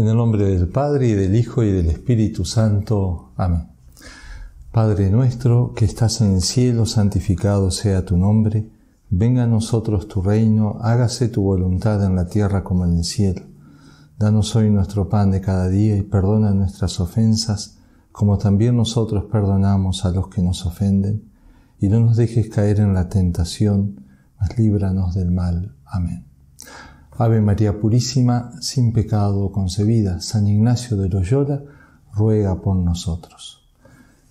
En el nombre del Padre y del Hijo y del Espíritu Santo. Amén. Padre nuestro que estás en el cielo, santificado sea tu nombre. Venga a nosotros tu reino, hágase tu voluntad en la tierra como en el cielo. Danos hoy nuestro pan de cada día y perdona nuestras ofensas, como también nosotros perdonamos a los que nos ofenden. Y no nos dejes caer en la tentación, mas líbranos del mal. Amén. Ave María Purísima, sin pecado concebida, San Ignacio de Loyola, ruega por nosotros.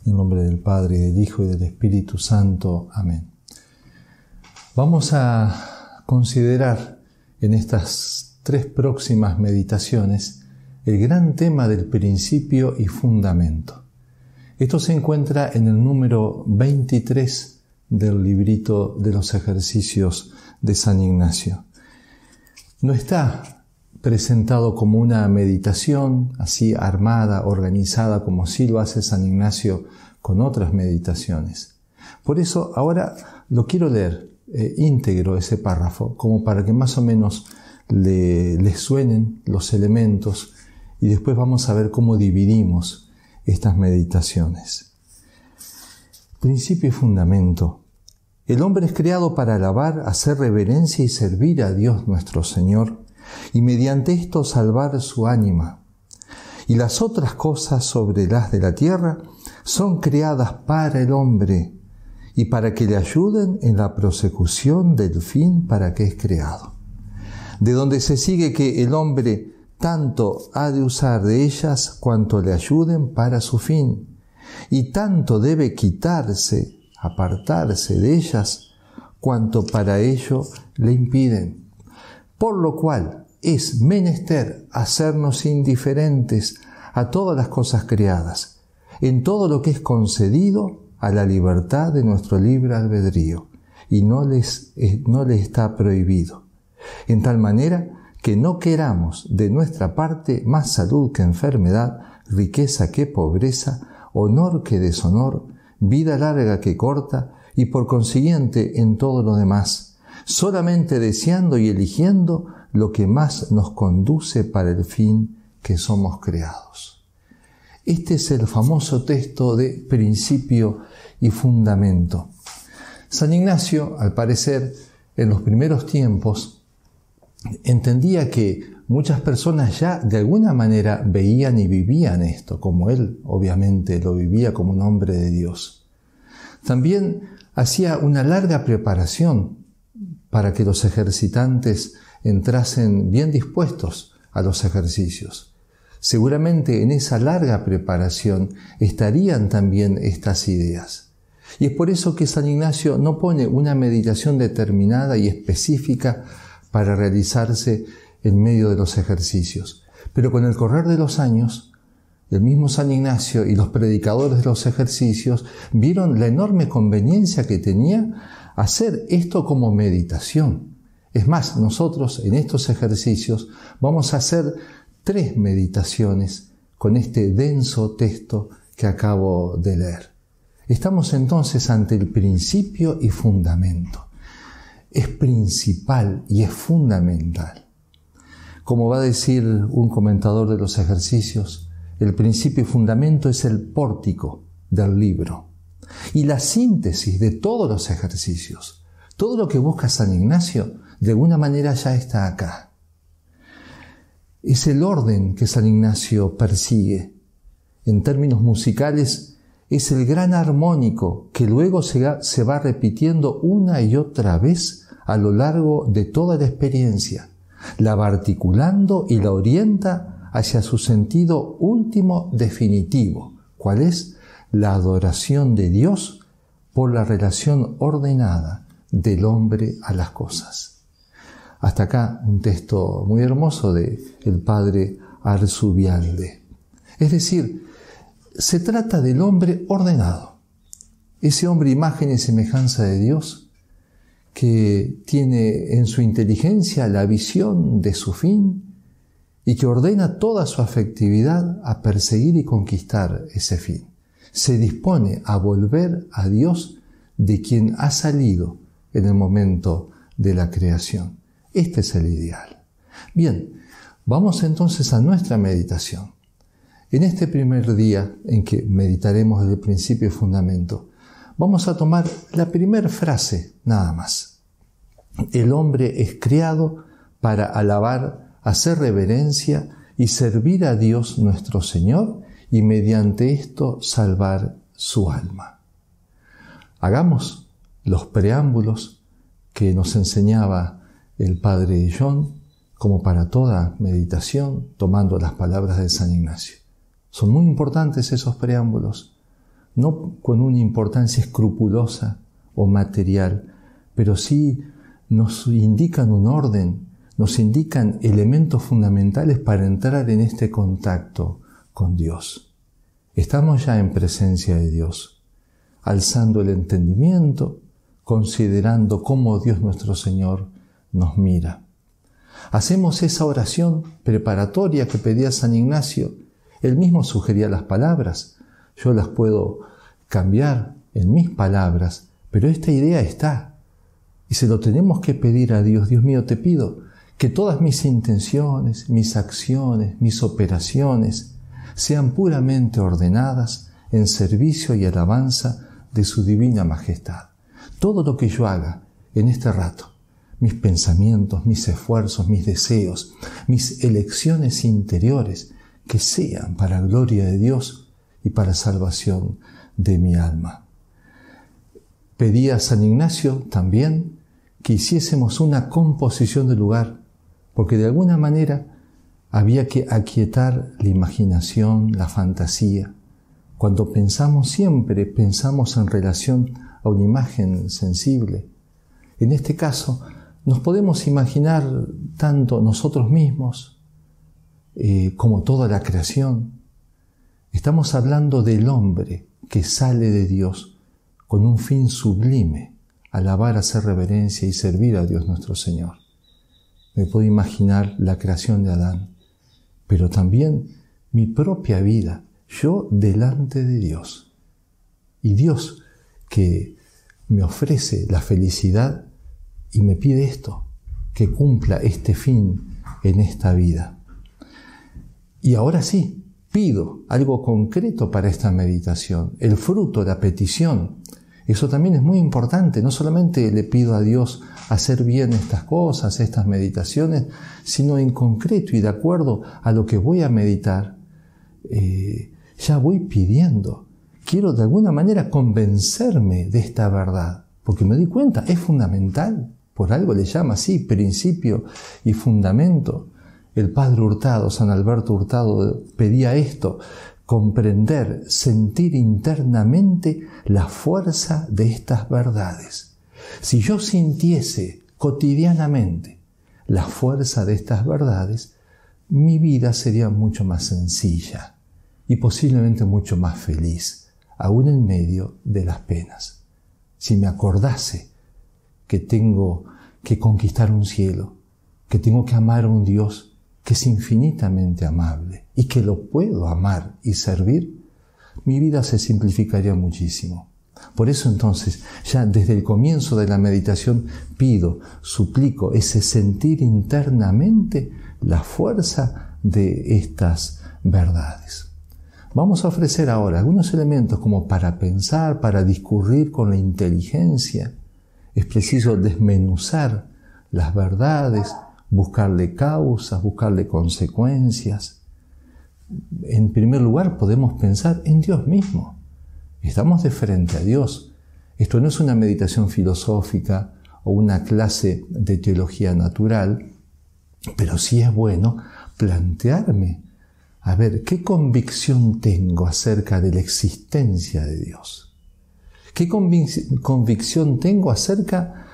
En nombre del Padre, del Hijo y del Espíritu Santo. Amén. Vamos a considerar en estas tres próximas meditaciones el gran tema del principio y fundamento. Esto se encuentra en el número 23 del librito de los ejercicios de San Ignacio no está presentado como una meditación así armada, organizada, como sí lo hace San Ignacio con otras meditaciones. Por eso ahora lo quiero leer eh, íntegro ese párrafo, como para que más o menos le, le suenen los elementos y después vamos a ver cómo dividimos estas meditaciones. Principio y fundamento. El hombre es creado para alabar, hacer reverencia y servir a Dios nuestro Señor, y mediante esto salvar su ánima. Y las otras cosas sobre las de la tierra son creadas para el hombre y para que le ayuden en la prosecución del fin para que es creado. De donde se sigue que el hombre tanto ha de usar de ellas cuanto le ayuden para su fin, y tanto debe quitarse apartarse de ellas cuanto para ello le impiden. Por lo cual es menester hacernos indiferentes a todas las cosas creadas, en todo lo que es concedido a la libertad de nuestro libre albedrío, y no les, eh, no les está prohibido. En tal manera que no queramos de nuestra parte más salud que enfermedad, riqueza que pobreza, honor que deshonor, vida larga que corta y por consiguiente en todo lo demás, solamente deseando y eligiendo lo que más nos conduce para el fin que somos creados. Este es el famoso texto de principio y fundamento. San Ignacio, al parecer, en los primeros tiempos, entendía que muchas personas ya de alguna manera veían y vivían esto, como él obviamente lo vivía como un hombre de Dios. También hacía una larga preparación para que los ejercitantes entrasen bien dispuestos a los ejercicios. Seguramente en esa larga preparación estarían también estas ideas. Y es por eso que San Ignacio no pone una meditación determinada y específica para realizarse en medio de los ejercicios. Pero con el correr de los años, el mismo San Ignacio y los predicadores de los ejercicios vieron la enorme conveniencia que tenía hacer esto como meditación. Es más, nosotros en estos ejercicios vamos a hacer tres meditaciones con este denso texto que acabo de leer. Estamos entonces ante el principio y fundamento. Es principal y es fundamental. Como va a decir un comentador de los ejercicios, el principio y fundamento es el pórtico del libro y la síntesis de todos los ejercicios. Todo lo que busca San Ignacio de alguna manera ya está acá. Es el orden que San Ignacio persigue. En términos musicales, es el gran armónico que luego se va repitiendo una y otra vez a lo largo de toda la experiencia. La va articulando y la orienta hacia su sentido último definitivo, cuál es la adoración de Dios por la relación ordenada del hombre a las cosas. Hasta acá un texto muy hermoso de el padre Arzubialde. Es decir, se trata del hombre ordenado, ese hombre imagen y semejanza de Dios que tiene en su inteligencia la visión de su fin, y que ordena toda su afectividad a perseguir y conquistar ese fin. Se dispone a volver a Dios de quien ha salido en el momento de la creación. Este es el ideal. Bien, Vamos entonces a nuestra meditación. En este primer día en que meditaremos el principio y fundamento, vamos a tomar la primera frase nada más. El hombre es criado para alabar, hacer reverencia y servir a Dios nuestro Señor y mediante esto salvar su alma. Hagamos los preámbulos que nos enseñaba el Padre John como para toda meditación, tomando las palabras de San Ignacio. Son muy importantes esos preámbulos, no con una importancia escrupulosa o material, pero sí nos indican un orden, nos indican elementos fundamentales para entrar en este contacto con Dios. Estamos ya en presencia de Dios, alzando el entendimiento, considerando cómo Dios nuestro Señor nos mira. Hacemos esa oración preparatoria que pedía San Ignacio. Él mismo sugería las palabras. Yo las puedo cambiar en mis palabras, pero esta idea está. Y se lo tenemos que pedir a Dios. Dios mío, te pido que todas mis intenciones, mis acciones, mis operaciones sean puramente ordenadas en servicio y alabanza de su divina majestad. Todo lo que yo haga en este rato mis pensamientos, mis esfuerzos, mis deseos, mis elecciones interiores, que sean para gloria de Dios y para salvación de mi alma. Pedí a San Ignacio también que hiciésemos una composición del lugar, porque de alguna manera había que aquietar la imaginación, la fantasía. Cuando pensamos siempre, pensamos en relación a una imagen sensible. En este caso, nos podemos imaginar tanto nosotros mismos eh, como toda la creación. Estamos hablando del hombre que sale de Dios con un fin sublime, alabar, hacer reverencia y servir a Dios nuestro Señor. Me puedo imaginar la creación de Adán, pero también mi propia vida, yo delante de Dios. Y Dios que me ofrece la felicidad y me pide esto, que cumpla este fin en esta vida. Y ahora sí, pido algo concreto para esta meditación, el fruto, la petición. Eso también es muy importante, no solamente le pido a Dios hacer bien estas cosas, estas meditaciones, sino en concreto y de acuerdo a lo que voy a meditar, eh, ya voy pidiendo. Quiero de alguna manera convencerme de esta verdad, porque me di cuenta, es fundamental. Por algo le llama así, principio y fundamento. El padre Hurtado, San Alberto Hurtado, pedía esto, comprender, sentir internamente la fuerza de estas verdades. Si yo sintiese cotidianamente la fuerza de estas verdades, mi vida sería mucho más sencilla y posiblemente mucho más feliz, aún en medio de las penas. Si me acordase que tengo que conquistar un cielo, que tengo que amar a un Dios que es infinitamente amable y que lo puedo amar y servir, mi vida se simplificaría muchísimo. Por eso entonces, ya desde el comienzo de la meditación, pido, suplico ese sentir internamente la fuerza de estas verdades. Vamos a ofrecer ahora algunos elementos como para pensar, para discurrir con la inteligencia, es preciso desmenuzar las verdades, buscarle causas, buscarle consecuencias. En primer lugar, podemos pensar en Dios mismo. Estamos de frente a Dios. Esto no es una meditación filosófica o una clase de teología natural, pero sí es bueno plantearme, a ver, ¿qué convicción tengo acerca de la existencia de Dios? ¿Qué convicción tengo acerca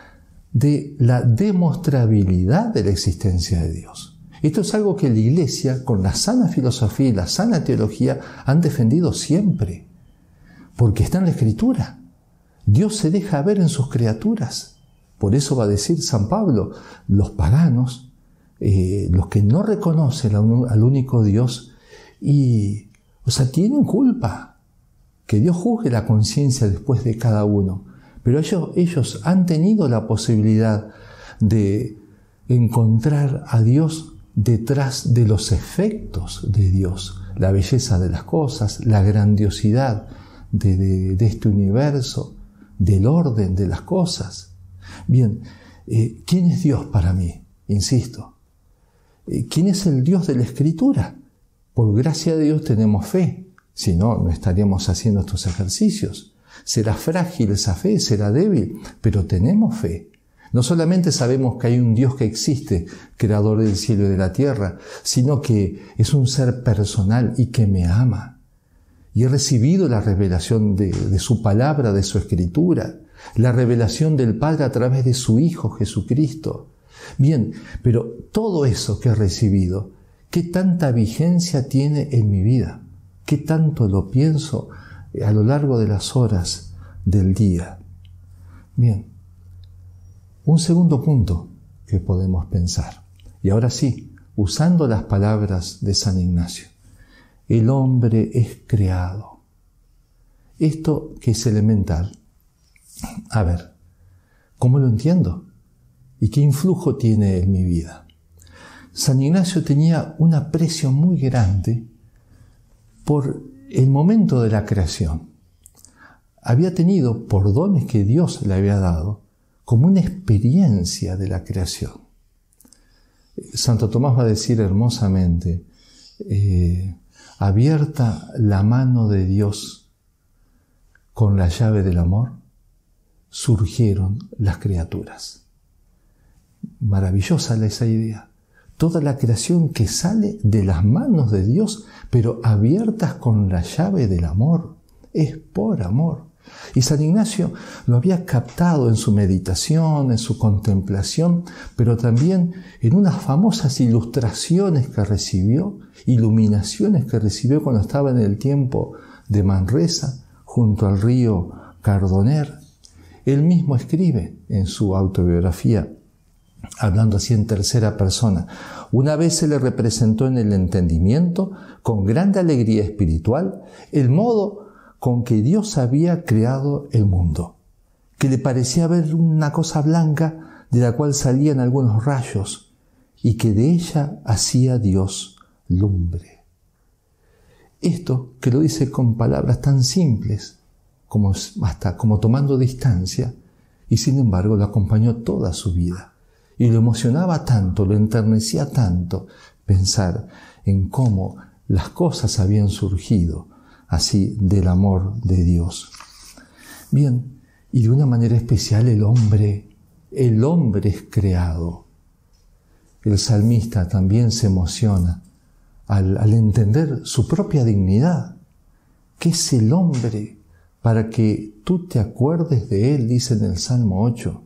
de la demostrabilidad de la existencia de Dios? Esto es algo que la Iglesia, con la sana filosofía y la sana teología, han defendido siempre, porque está en la Escritura. Dios se deja ver en sus criaturas. Por eso va a decir San Pablo, los paganos, eh, los que no reconocen al único Dios, y, o sea, tienen culpa, que Dios juzgue la conciencia después de cada uno. Pero ellos, ellos han tenido la posibilidad de encontrar a Dios detrás de los efectos de Dios, la belleza de las cosas, la grandiosidad de, este universo, del orden de las cosas. Bien, eh, ¿quién es Dios para mí? Insisto. Eh, ¿Quién es el Dios de la Escritura? Por gracia de Dios tenemos fe, si no, no estaríamos haciendo estos ejercicios. Será frágil esa fe, será débil, pero tenemos fe. No solamente sabemos que hay un Dios que existe, creador del cielo y de la tierra, sino que es un ser personal y que me ama. Y he recibido la revelación de, su palabra, de su escritura, la revelación del Padre a través de su Hijo Jesucristo. Bien, pero todo eso que he recibido, ¿qué tanta vigencia tiene en mi vida? ¿Qué tanto lo pienso a lo largo de las horas del día? Bien, un segundo punto que podemos pensar, y ahora sí, usando las palabras de San Ignacio, el hombre es creado. Esto que es elemental. A ver, ¿cómo lo entiendo? ¿Y qué influjo tiene en mi vida? San Ignacio tenía un aprecio muy grande por el momento de la creación. Había tenido, por dones que Dios le había dado, como una experiencia de la creación. Santo Tomás va a decir hermosamente, eh, abierta la mano de Dios con la llave del amor, surgieron las criaturas. Maravillosa esa idea. Toda la creación que sale de las manos de Dios, pero abiertas con la llave del amor. Es por amor. Y San Ignacio lo había captado en su meditación, en su contemplación, pero también en unas famosas ilustraciones que recibió, iluminaciones que recibió cuando estaba en el tiempo de Manresa, junto al río Cardoner. Él mismo escribe en su autobiografía, hablando así en tercera persona, una vez se le representó en el entendimiento, con grande alegría espiritual, el modo con que Dios había creado el mundo, que le parecía ver una cosa blanca de la cual salían algunos rayos y que de ella hacía Dios lumbre. Esto que lo dice con palabras tan simples como hasta como tomando distancia y sin embargo lo acompañó toda su vida y lo emocionaba tanto, lo enternecía tanto pensar en cómo las cosas habían surgido así del amor de Dios. Bien, y de una manera especial el hombre, el hombre es creado. El salmista también se emociona al, entender su propia dignidad. ¿Qué es el hombre para que tú te acuerdes de él? Dice en el Salmo 8.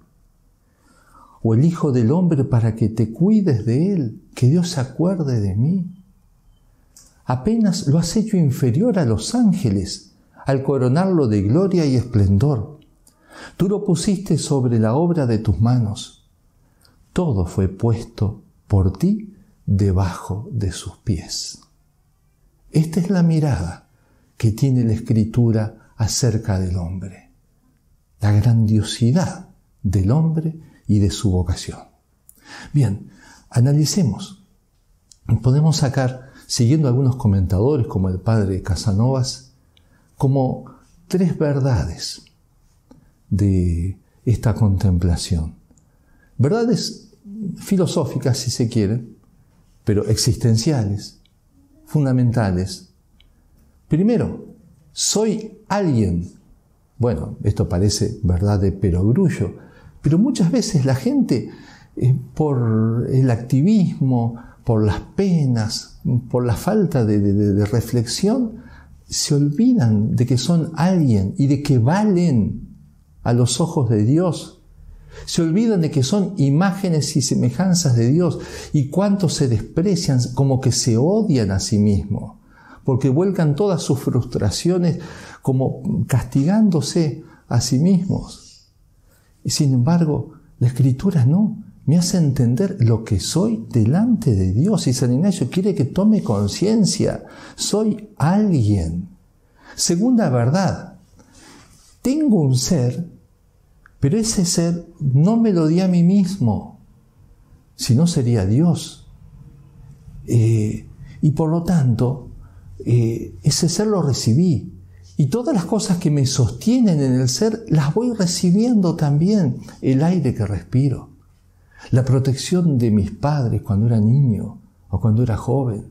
O el Hijo del Hombre para que te cuides de él, que Dios se acuerde de mí apenas lo has hecho inferior a los ángeles al coronarlo de gloria y esplendor. Tú lo pusiste sobre la obra de tus manos. Todo fue puesto por ti debajo de sus pies. Esta es la mirada que tiene la escritura acerca del hombre, la grandiosidad del hombre y de su vocación. Bien, analicemos. Podemos sacar siguiendo algunos comentadores como el padre Casanovas, como tres verdades de esta contemplación. Verdades filosóficas, si se quiere, pero existenciales, fundamentales. Primero, soy alguien. Bueno, esto parece verdad de perogrullo, pero muchas veces la gente, por el activismo, por las penas, por la falta de, reflexión, se olvidan de que son alguien y de que valen a los ojos de Dios. Se olvidan de que son imágenes y semejanzas de Dios y cuánto se desprecian como que se odian a sí mismos, porque vuelcan todas sus frustraciones como castigándose a sí mismos. Y sin embargo, la escritura no me hace entender lo que soy delante de Dios. Y San Ignacio quiere que tome conciencia. Soy alguien. Segunda verdad, tengo un ser, pero ese ser no me lo di a mí mismo, si no sería Dios. Eh, y por lo tanto, eh, ese ser lo recibí. Y todas las cosas que me sostienen en el ser, las voy recibiendo también. El aire que respiro, la protección de mis padres cuando era niño o cuando era joven,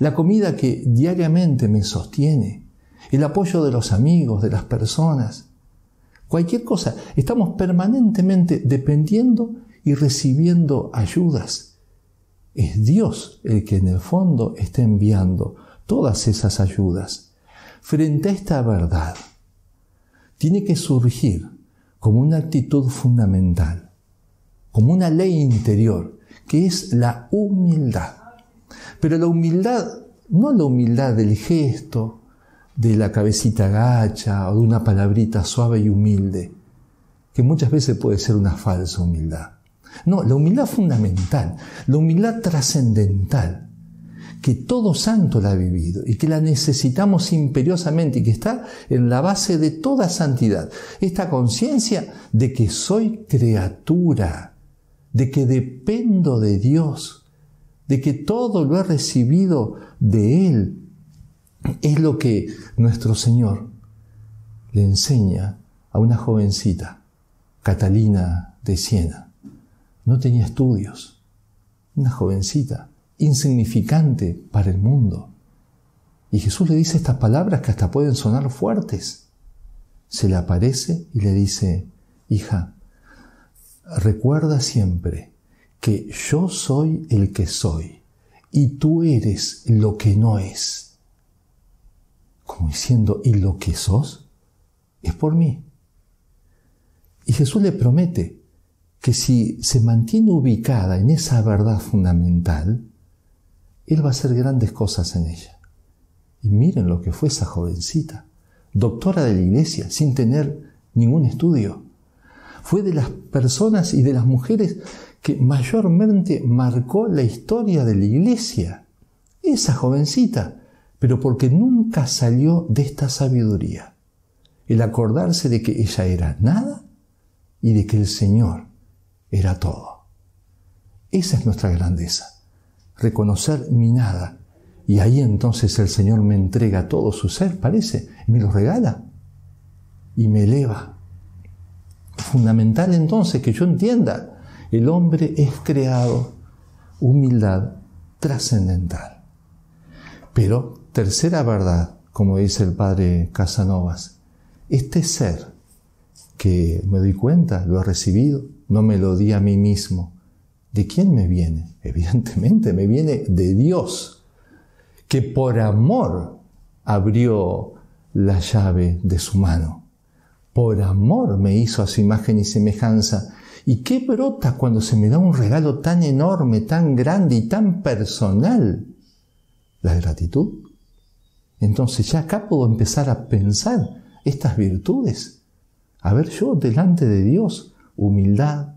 la comida que diariamente me sostiene, el apoyo de los amigos, de las personas, cualquier cosa. Estamos permanentemente dependiendo y recibiendo ayudas. Es Dios el que en el fondo está enviando todas esas ayudas. Frente a esta verdad, tiene que surgir como una actitud fundamental, como una ley interior, que es la humildad. Pero la humildad, no la humildad del gesto, de la cabecita gacha o de una palabrita suave y humilde, que muchas veces puede ser una falsa humildad. No, la humildad fundamental, la humildad trascendental, que todo santo la ha vivido y que la necesitamos imperiosamente y que está en la base de toda santidad. Esta conciencia de que soy criatura, de que dependo de Dios, de que todo lo he recibido de Él, es lo que nuestro Señor le enseña a una jovencita, Catalina de Siena. No tenía estudios, una jovencita, insignificante para el mundo. Y Jesús le dice estas palabras que hasta pueden sonar fuertes. Se le aparece y le dice, hija, recuerda siempre que yo soy el que soy y tú eres lo que no es. Como diciendo, ¿y lo que sos? Es por mí. Y Jesús le promete que si se mantiene ubicada en esa verdad fundamental, él va a hacer grandes cosas en ella. Y miren lo que fue esa jovencita, doctora de la iglesia, sin tener ningún estudio. Fue de las personas y de las mujeres que mayormente marcó la historia de la iglesia. Esa jovencita, pero porque nunca salió de esta sabiduría. El acordarse de que ella era nada y de que el Señor era todo. Esa es nuestra grandeza reconocer mi nada. Y ahí entonces el Señor me entrega todo su ser, parece, me lo regala y me eleva. Fundamental entonces que yo entienda, el hombre es creado, humildad trascendental. Pero tercera verdad, como dice el padre Casanovas, este ser que me doy cuenta, lo he recibido, no me lo di a mí mismo, ¿De quién me viene? Evidentemente me viene de Dios, que por amor abrió la llave de su mano. Por amor me hizo a su imagen y semejanza. ¿Y qué brota cuando se me da un regalo tan enorme, tan grande y tan personal? La gratitud. Entonces ya acá puedo empezar a pensar estas virtudes. A ver yo delante de Dios, humildad,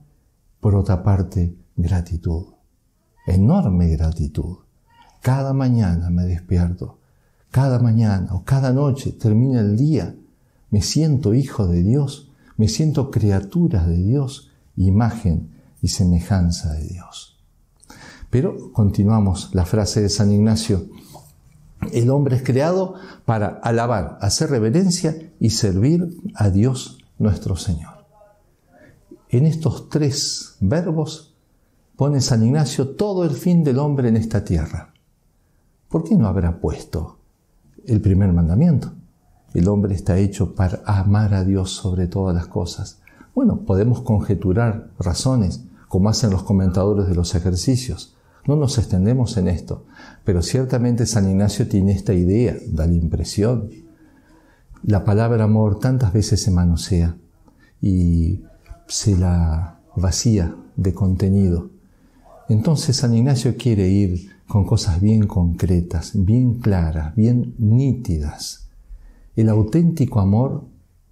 por otra parte, gratitud, enorme gratitud. Cada mañana me despierto, cada mañana o cada noche termina el día, me siento hijo de Dios, me siento criatura de Dios, imagen y semejanza de Dios. Pero continuamos la frase de San Ignacio. El hombre es creado para alabar, hacer reverencia y servir a Dios nuestro Señor. En estos tres verbos pone San Ignacio todo el fin del hombre en esta tierra. ¿Por qué no habrá puesto el primer mandamiento? El hombre está hecho para amar a Dios sobre todas las cosas. Bueno, podemos conjeturar razones, como hacen los comentadores de los ejercicios. No nos extendemos en esto, pero ciertamente San Ignacio tiene esta idea, da la impresión. La palabra amor tantas veces se manosea y se la vacía de contenido. Entonces San Ignacio quiere ir con cosas bien concretas, bien claras, bien nítidas. El auténtico amor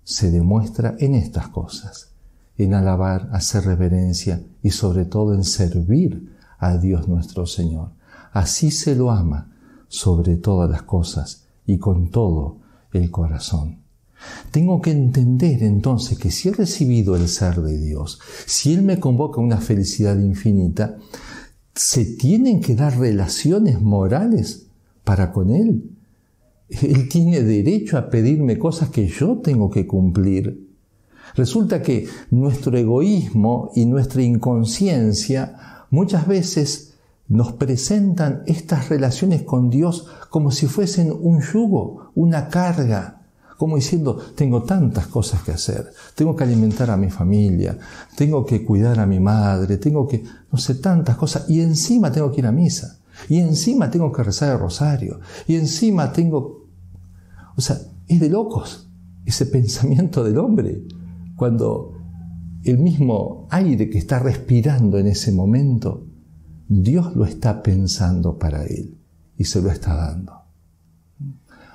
se demuestra en estas cosas, en alabar, hacer reverencia y sobre todo en servir a Dios nuestro Señor. Así se lo ama sobre todas las cosas y con todo el corazón. Tengo que entender entonces que si he recibido el ser de Dios, si Él me convoca a una felicidad infinita, se tienen que dar relaciones morales para con Él. Él tiene derecho a pedirme cosas que yo tengo que cumplir. Resulta que nuestro egoísmo y nuestra inconsciencia muchas veces nos presentan estas relaciones con Dios como si fuesen un yugo, una carga, como diciendo, tengo tantas cosas que hacer, tengo que alimentar a mi familia, tengo que cuidar a mi madre, tengo que, no sé, tantas cosas, y encima tengo que ir a misa, y encima tengo que rezar el rosario, y encima tengo... O sea, es de locos ese pensamiento del hombre, cuando el mismo aire que está respirando en ese momento, Dios lo está pensando para él y se lo está dando.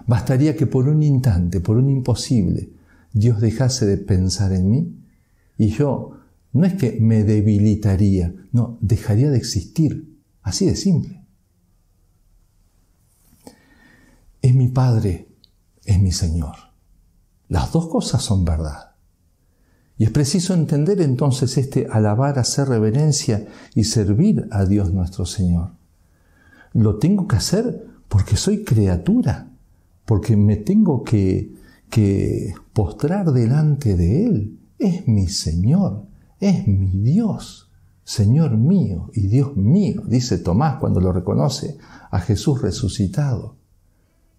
Bastaría que por un instante, por un imposible, Dios dejase de pensar en mí y yo no es que me debilitaría, no, dejaría de existir. Así de simple. Es mi Padre, es mi Señor. Las dos cosas son verdad. Y es preciso entender entonces este alabar, hacer reverencia y servir a Dios nuestro Señor. Lo tengo que hacer porque soy criatura porque me tengo que, que postrar delante de Él. Es mi Señor, es mi Dios, Señor mío y Dios mío, dice Tomás cuando lo reconoce a Jesús resucitado.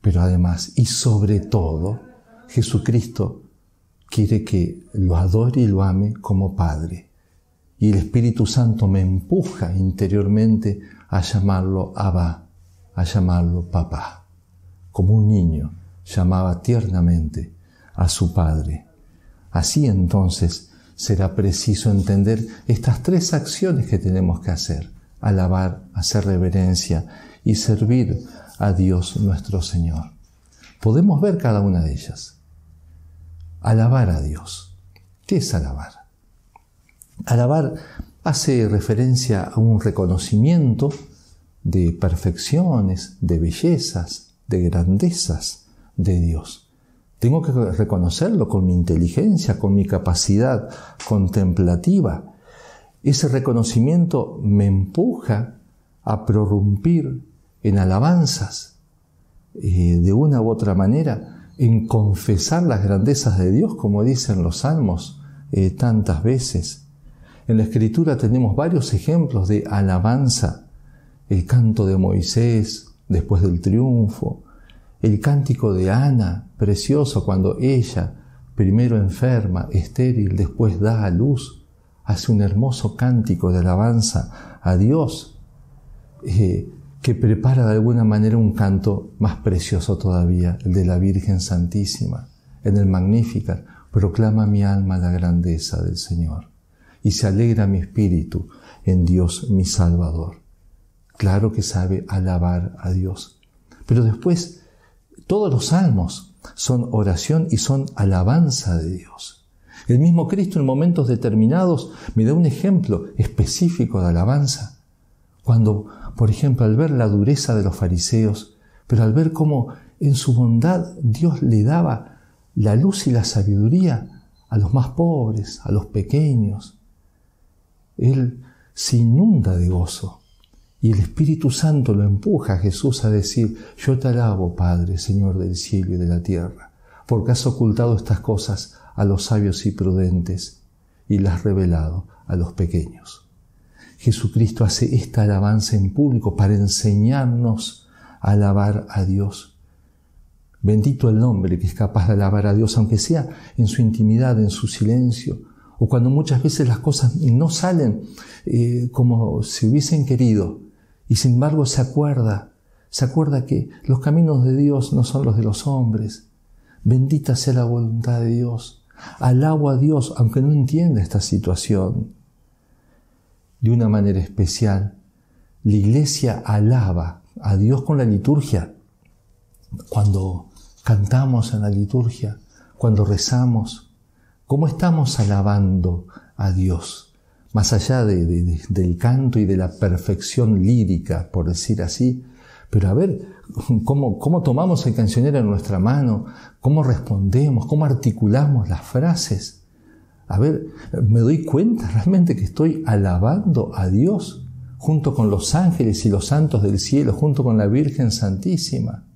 Pero además, y sobre todo, Jesucristo quiere que lo adore y lo ame como Padre. Y el Espíritu Santo me empuja interiormente a llamarlo Abba, a llamarlo Papá como un niño llamaba tiernamente a su padre. Así entonces será preciso entender estas tres acciones que tenemos que hacer, alabar, hacer reverencia y servir a Dios nuestro Señor. Podemos ver cada una de ellas. Alabar a Dios. ¿Qué es alabar? Alabar hace referencia a un reconocimiento de perfecciones, de bellezas, de grandezas de Dios. Tengo que reconocerlo con mi inteligencia, con mi capacidad contemplativa. Ese reconocimiento me empuja a prorrumpir en alabanzas, eh, de una u otra manera, en confesar las grandezas de Dios, como dicen los salmos eh, tantas veces. En la escritura tenemos varios ejemplos de alabanza, el canto de Moisés, después del triunfo, el cántico de Ana, precioso cuando ella, primero enferma, estéril, después da a luz, hace un hermoso cántico de alabanza a Dios, eh, que prepara de alguna manera un canto más precioso todavía, el de la Virgen Santísima. En el Magnificat proclama mi alma la grandeza del Señor y se alegra mi espíritu en Dios mi Salvador. Claro que sabe alabar a Dios. Pero después, todos los salmos son oración y son alabanza de Dios. El mismo Cristo en momentos determinados me da un ejemplo específico de alabanza. Cuando, por ejemplo, al ver la dureza de los fariseos, pero al ver cómo en su bondad Dios le daba la luz y la sabiduría a los más pobres, a los pequeños, Él se inunda de gozo y el Espíritu Santo lo empuja a Jesús a decir, yo te alabo, Padre, Señor del cielo y de la tierra, porque has ocultado estas cosas a los sabios y prudentes y las has revelado a los pequeños. Jesucristo hace esta alabanza en público para enseñarnos a alabar a Dios. Bendito el hombre que es capaz de alabar a Dios, aunque sea en su intimidad, en su silencio, o cuando muchas veces las cosas no salen eh, como se hubiesen querido, y sin embargo se acuerda, se acuerda que los caminos de Dios no son los de los hombres. Bendita sea la voluntad de Dios. Alabo a Dios aunque no entienda esta situación. De una manera especial, la iglesia alaba a Dios con la liturgia. Cuando cantamos en la liturgia, cuando rezamos, ¿cómo estamos alabando a Dios? Más allá del canto y de la perfección lírica, por decir así, pero a ver cómo, cómo tomamos el cancionero en nuestra mano, cómo respondemos, cómo articulamos las frases. A ver, me doy cuenta realmente que estoy alabando a Dios junto con los ángeles y los santos del cielo, junto con la Virgen Santísima?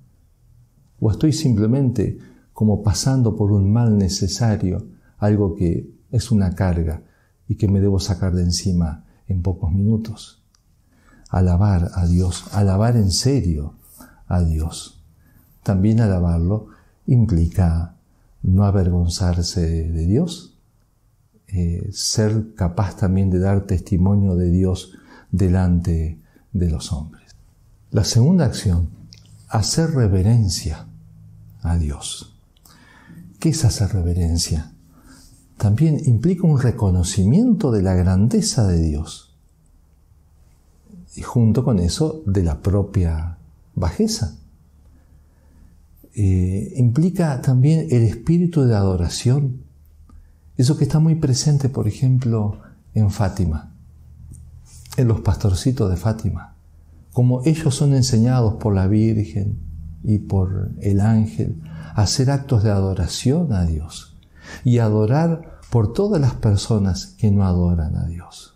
¿O estoy simplemente como pasando por un mal necesario, algo que es una carga y que me debo sacar de encima en pocos minutos? Alabar a Dios, alabar en serio a Dios. También alabarlo implica no avergonzarse de Dios, eh, ser capaz también de dar testimonio de Dios delante de los hombres. La segunda acción, hacer reverencia a Dios. ¿Qué es hacer reverencia? También implica un reconocimiento de la grandeza de Dios. Y junto con eso de la propia bajeza. Eh, implica también el espíritu de adoración. Eso que está muy presente, por ejemplo, en Fátima, en los pastorcitos de Fátima, como ellos son enseñados por la Virgen y por el ángel a hacer actos de adoración a Dios y adorar por todas las personas que no adoran a Dios.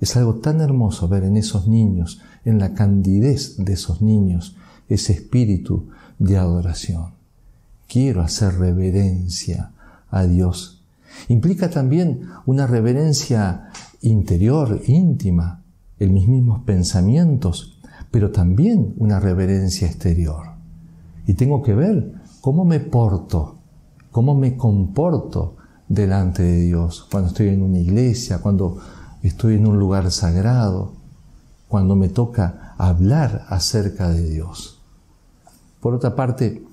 Es algo tan hermoso ver en esos niños, en la candidez de esos niños, ese espíritu de adoración. Quiero hacer reverencia a Dios Implica también una reverencia interior, íntima, en mis mismos pensamientos, pero también una reverencia exterior. Y tengo que ver cómo me porto, cómo me comporto delante de Dios, cuando estoy en una iglesia, cuando estoy en un lugar sagrado, cuando me toca hablar acerca de Dios. Por otra parte,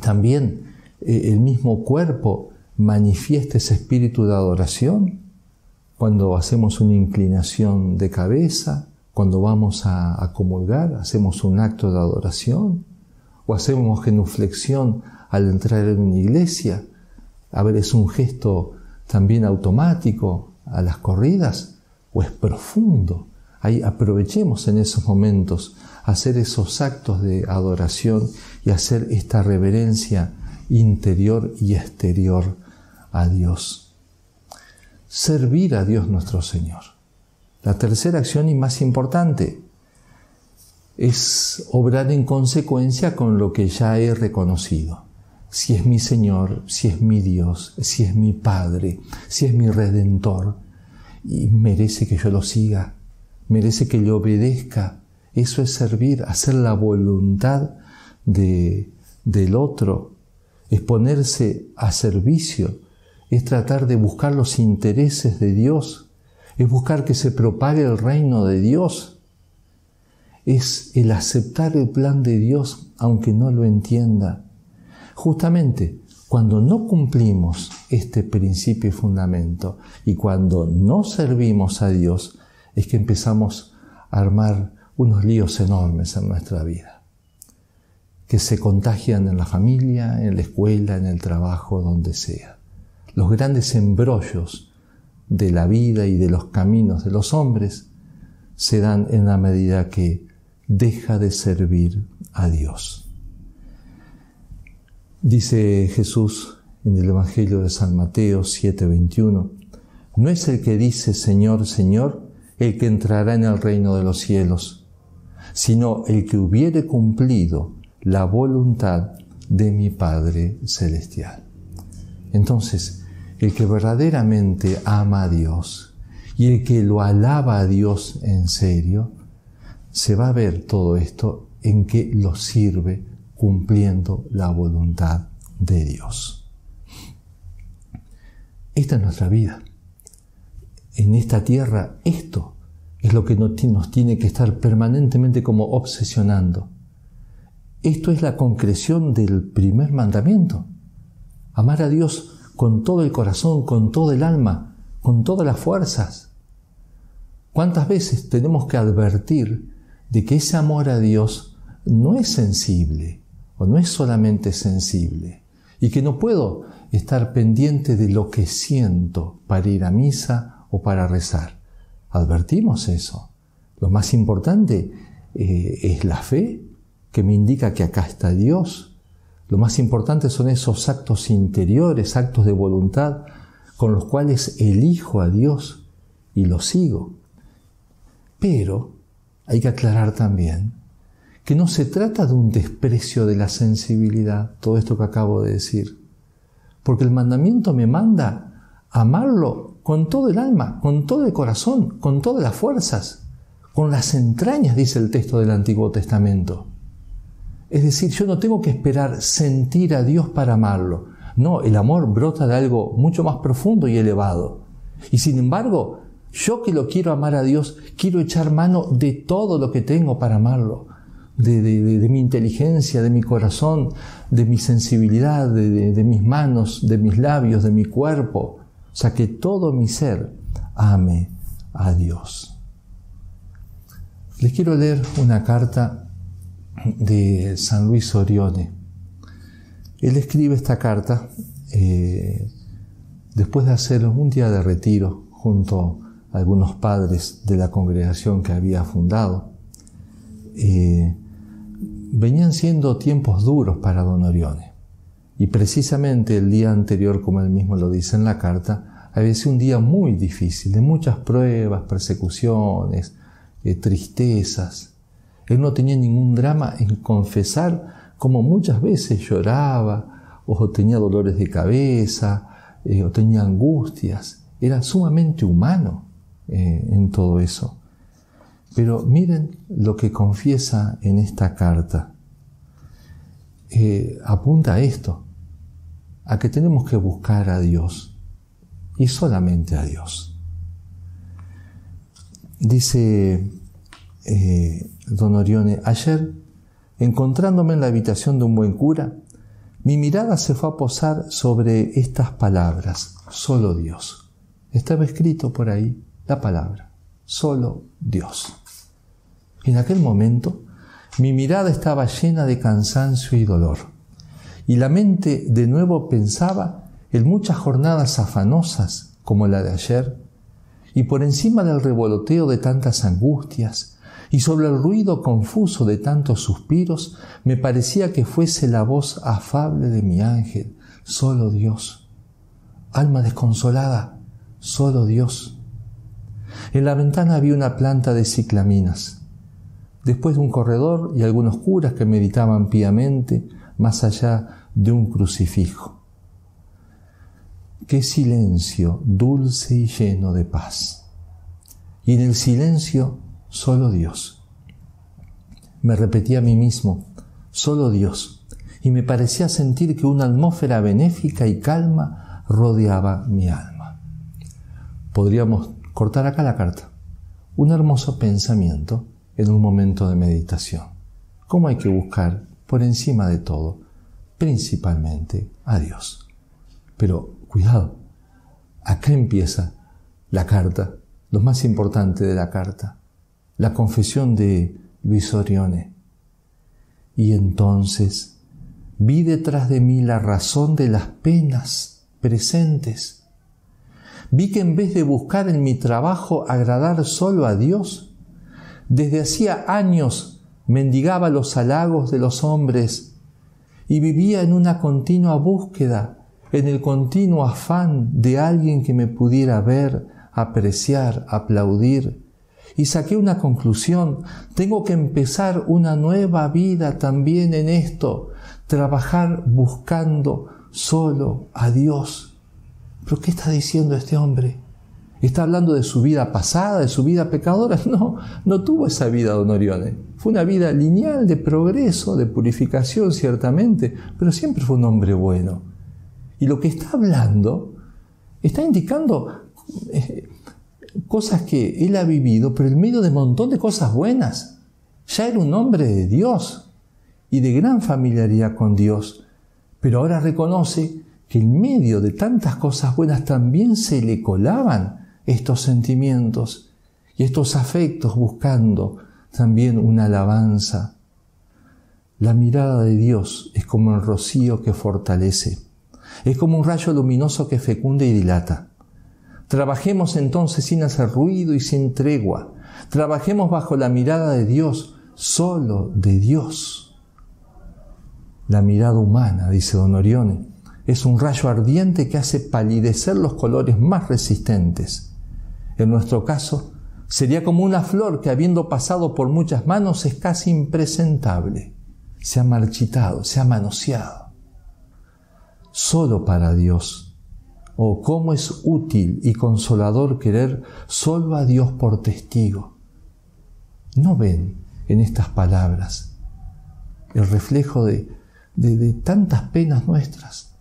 también eh, el mismo cuerpo manifiesta ese espíritu de adoración cuando hacemos una inclinación de cabeza, cuando vamos a, comulgar, hacemos un acto de adoración, o hacemos genuflexión al entrar en una iglesia. A ver, es un gesto también automático a las corridas, o es profundo. Ahí aprovechemos en esos momentos hacer esos actos de adoración y hacer esta reverencia interior y exterior a Dios. Servir a Dios nuestro Señor. La tercera acción y más importante es obrar en consecuencia con lo que ya he reconocido. Si es mi Señor, si es mi Dios, si es mi Padre, si es mi Redentor, y merece que yo lo siga, merece que le obedezca. Eso es servir, hacer la voluntad de, del otro, es ponerse a servicio es tratar de buscar los intereses de Dios, es buscar que se propague el reino de Dios, es el aceptar el plan de Dios aunque no lo entienda. Justamente cuando no cumplimos este principio y fundamento y cuando no servimos a Dios, es que empezamos a armar unos líos enormes en nuestra vida, que se contagian en la familia, en la escuela, en el trabajo, donde sea los grandes embrollos de la vida y de los caminos de los hombres se dan en la medida que deja de servir a Dios. Dice Jesús en el Evangelio de San Mateo 7:21, no es el que dice Señor, Señor, el que entrará en el reino de los cielos, sino el que hubiere cumplido la voluntad de mi Padre Celestial. Entonces, el que verdaderamente ama a Dios y el que lo alaba a Dios en serio, se va a ver todo esto en que lo sirve cumpliendo la voluntad de Dios. Esta es nuestra vida. En esta tierra esto es lo que nos tiene que estar permanentemente como obsesionando. Esto es la concreción del primer mandamiento. Amar a Dios con todo el corazón, con todo el alma, con todas las fuerzas. ¿Cuántas veces tenemos que advertir de que ese amor a Dios no es sensible o no es solamente sensible y que no puedo estar pendiente de lo que siento para ir a misa o para rezar? Advertimos eso. Lo más importante eh, es la fe que me indica que acá está Dios lo más importante son esos actos interiores, actos de voluntad, con los cuales elijo a Dios y lo sigo. Pero hay que aclarar también que no se trata de un desprecio de la sensibilidad, todo esto que acabo de decir, porque el mandamiento me manda amarlo con todo el alma, con todo el corazón, con todas las fuerzas, con las entrañas, dice el texto del Antiguo Testamento. Es decir, yo no tengo que esperar sentir a Dios para amarlo. No, el amor brota de algo mucho más profundo y elevado. Y sin embargo, yo que lo quiero amar a Dios, quiero echar mano de todo lo que tengo para amarlo de, mi inteligencia, de mi corazón, de mi sensibilidad, de, mis manos, de mis labios, de mi cuerpo. O sea, que todo mi ser ame a Dios. Les quiero leer una carta de San Luis Orione. Él escribe esta carta eh, después de hacer un día de retiro junto a algunos padres de la congregación que había fundado. Eh, venían siendo tiempos duros para don Orione. Y precisamente el día anterior, como él mismo lo dice en la carta, había sido un día muy difícil, de muchas pruebas, persecuciones, eh, tristezas. Él no tenía ningún drama en confesar como muchas veces lloraba, o tenía dolores de cabeza, eh, o tenía angustias. Era sumamente humano eh, en todo eso. Pero miren lo que confiesa en esta carta. Eh, apunta a esto, a que tenemos que buscar a Dios y solamente a Dios. Dice eh, don Orione, ayer, encontrándome en la habitación de un buen cura, mi mirada se fue a posar sobre estas palabras, solo Dios. Estaba escrito por ahí la palabra, solo Dios. En aquel momento, mi mirada estaba llena de cansancio y dolor, y la mente de nuevo pensaba en muchas jornadas afanosas como la de ayer, y por encima del revoloteo de tantas angustias, y sobre el ruido confuso de tantos suspiros, me parecía que fuese la voz afable de mi ángel, solo Dios. Alma desconsolada, solo Dios. En la ventana había una planta de ciclaminas después de un corredor y algunos curas que meditaban piamente más allá de un crucifijo. Qué silencio dulce y lleno de paz. Y en el silencio solo Dios. Me repetí a mí mismo, solo Dios, y me parecía sentir que una atmósfera benéfica y calma rodeaba mi alma. Podríamos cortar acá la carta. Un hermoso pensamiento en un momento de meditación. ¿Cómo hay que buscar por encima de todo? Principalmente a Dios. Pero cuidado, acá empieza la carta, lo más importante de la carta, la confesión de Luis Orione. Y entonces vi detrás de mí la razón de las penas presentes. Vi que en vez de buscar en mi trabajo agradar solo a Dios, desde hacía años mendigaba los halagos de los hombres y vivía en una continua búsqueda, en el continuo afán de alguien que me pudiera ver, apreciar, aplaudir. Y saqué una conclusión, tengo que empezar una nueva vida también en esto, trabajar buscando solo a Dios. ¿Pero qué está diciendo este hombre? ¿Está hablando de su vida pasada, de su vida pecadora? No, no tuvo esa vida don Orione. Fue una vida lineal de progreso, de purificación ciertamente, pero siempre fue un hombre bueno. Y lo que está hablando está indicando eh, cosas que él ha vivido, pero en medio de un montón de cosas buenas. Ya era un hombre de Dios y de gran familiaridad con Dios, pero ahora reconoce que en medio de tantas cosas buenas también se le colaban estos sentimientos y estos afectos buscando también una alabanza. La mirada de Dios es como el rocío que fortalece, es como un rayo luminoso que fecunda y dilata. Trabajemos entonces sin hacer ruido y sin tregua. Trabajemos bajo la mirada de Dios, solo de Dios. La mirada humana, dice Don Orione, es un rayo ardiente que hace palidecer los colores más resistentes en nuestro caso, Sería como una flor que habiendo pasado por muchas manos es casi impresentable. Se ha marchitado, se ha manoseado. Solo para Dios. Oh, cómo es útil y consolador querer solo a Dios por testigo. ¿No ven en estas palabras el reflejo de, de tantas penas nuestras?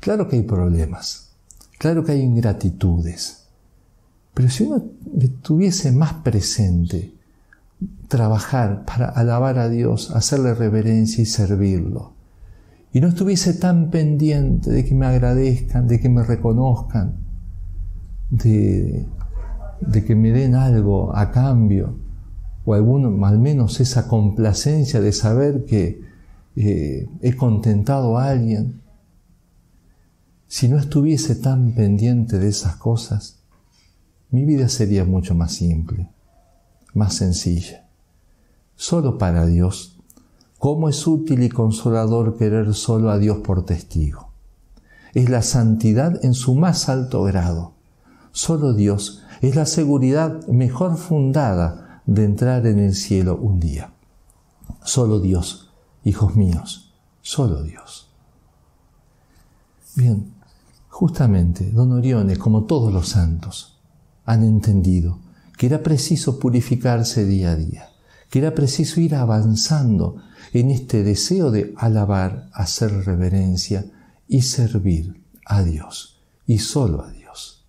Claro que hay problemas, claro que hay ingratitudes, pero si uno tuviese más presente trabajar para alabar a Dios, hacerle reverencia y servirlo, y no estuviese tan pendiente de que me agradezcan, de que me reconozcan, de, que me den algo a cambio, o al menos esa complacencia de saber que eh, he contentado a alguien, si no estuviese tan pendiente de esas cosas, mi vida sería mucho más simple, más sencilla. Solo para Dios, ¿cómo es útil y consolador querer solo a Dios por testigo? Es la santidad en su más alto grado. Solo Dios es la seguridad mejor fundada de entrar en el cielo un día. Solo Dios, hijos míos, solo Dios. Bien, justamente, don Orione, como todos los santos, han entendido que era preciso purificarse día a día, que era preciso ir avanzando en este deseo de alabar, hacer reverencia y servir a Dios y solo a Dios.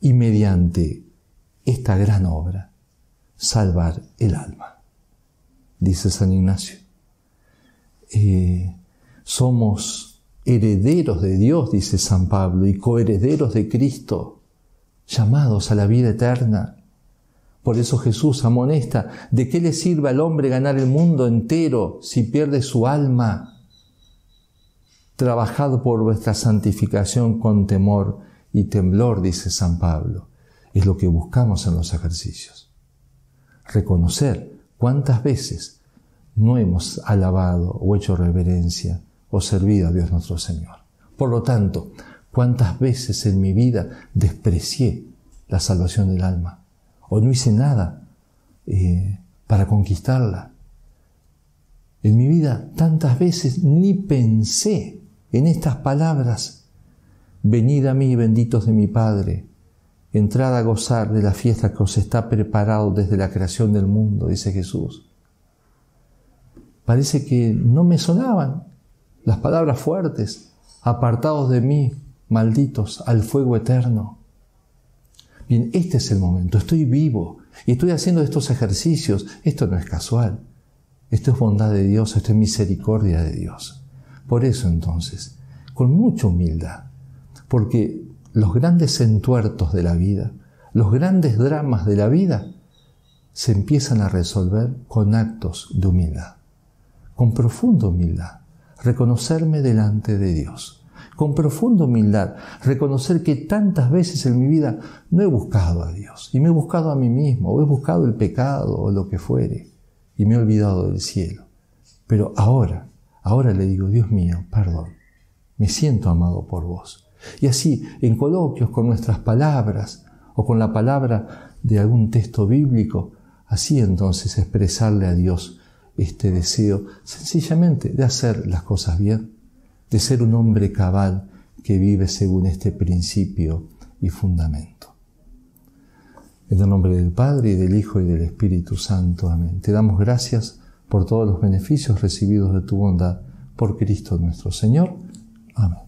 Y mediante esta gran obra, salvar el alma. Dice San Ignacio. Eh, somos herederos de Dios, dice San Pablo, y coherederos de Cristo llamados a la vida eterna. Por eso Jesús amonesta, ¿de qué le sirve al hombre ganar el mundo entero si pierde su alma? Trabajado por vuestra santificación con temor y temblor, dice San Pablo. Es lo que buscamos en los ejercicios. Reconocer cuántas veces no hemos alabado o hecho reverencia o servido a Dios nuestro Señor. Por lo tanto, ¿Cuántas veces en mi vida desprecié la salvación del alma? ¿O no hice nada eh, para conquistarla? En mi vida tantas veces ni pensé en estas palabras. Venid a mí, benditos de mi Padre, entrad a gozar de la fiesta que os está preparado desde la creación del mundo, dice Jesús. Parece que no me sonaban las palabras fuertes, apartados de mí, malditos al fuego eterno. Bien, este es el momento, estoy vivo y estoy haciendo estos ejercicios. Esto no es casual, esto es bondad de Dios, esto es misericordia de Dios. Por eso entonces, con mucha humildad, porque los grandes entuertos de la vida, los grandes dramas de la vida, se empiezan a resolver con actos de humildad, con profunda humildad, reconocerme delante de Dios con profunda humildad, reconocer que tantas veces en mi vida no he buscado a Dios y me he buscado a mí mismo, o he buscado el pecado o lo que fuere, y me he olvidado del cielo. Pero ahora, ahora le digo, Dios mío, perdón, me siento amado por vos. Y así, en coloquios con nuestras palabras o con la palabra de algún texto bíblico, así entonces expresarle a Dios este deseo sencillamente de hacer las cosas bien de ser un hombre cabal que vive según este principio y fundamento. En el nombre del Padre y del Hijo y del Espíritu Santo. Amén. Te damos gracias por todos los beneficios recibidos de tu bondad por Cristo nuestro Señor. Amén.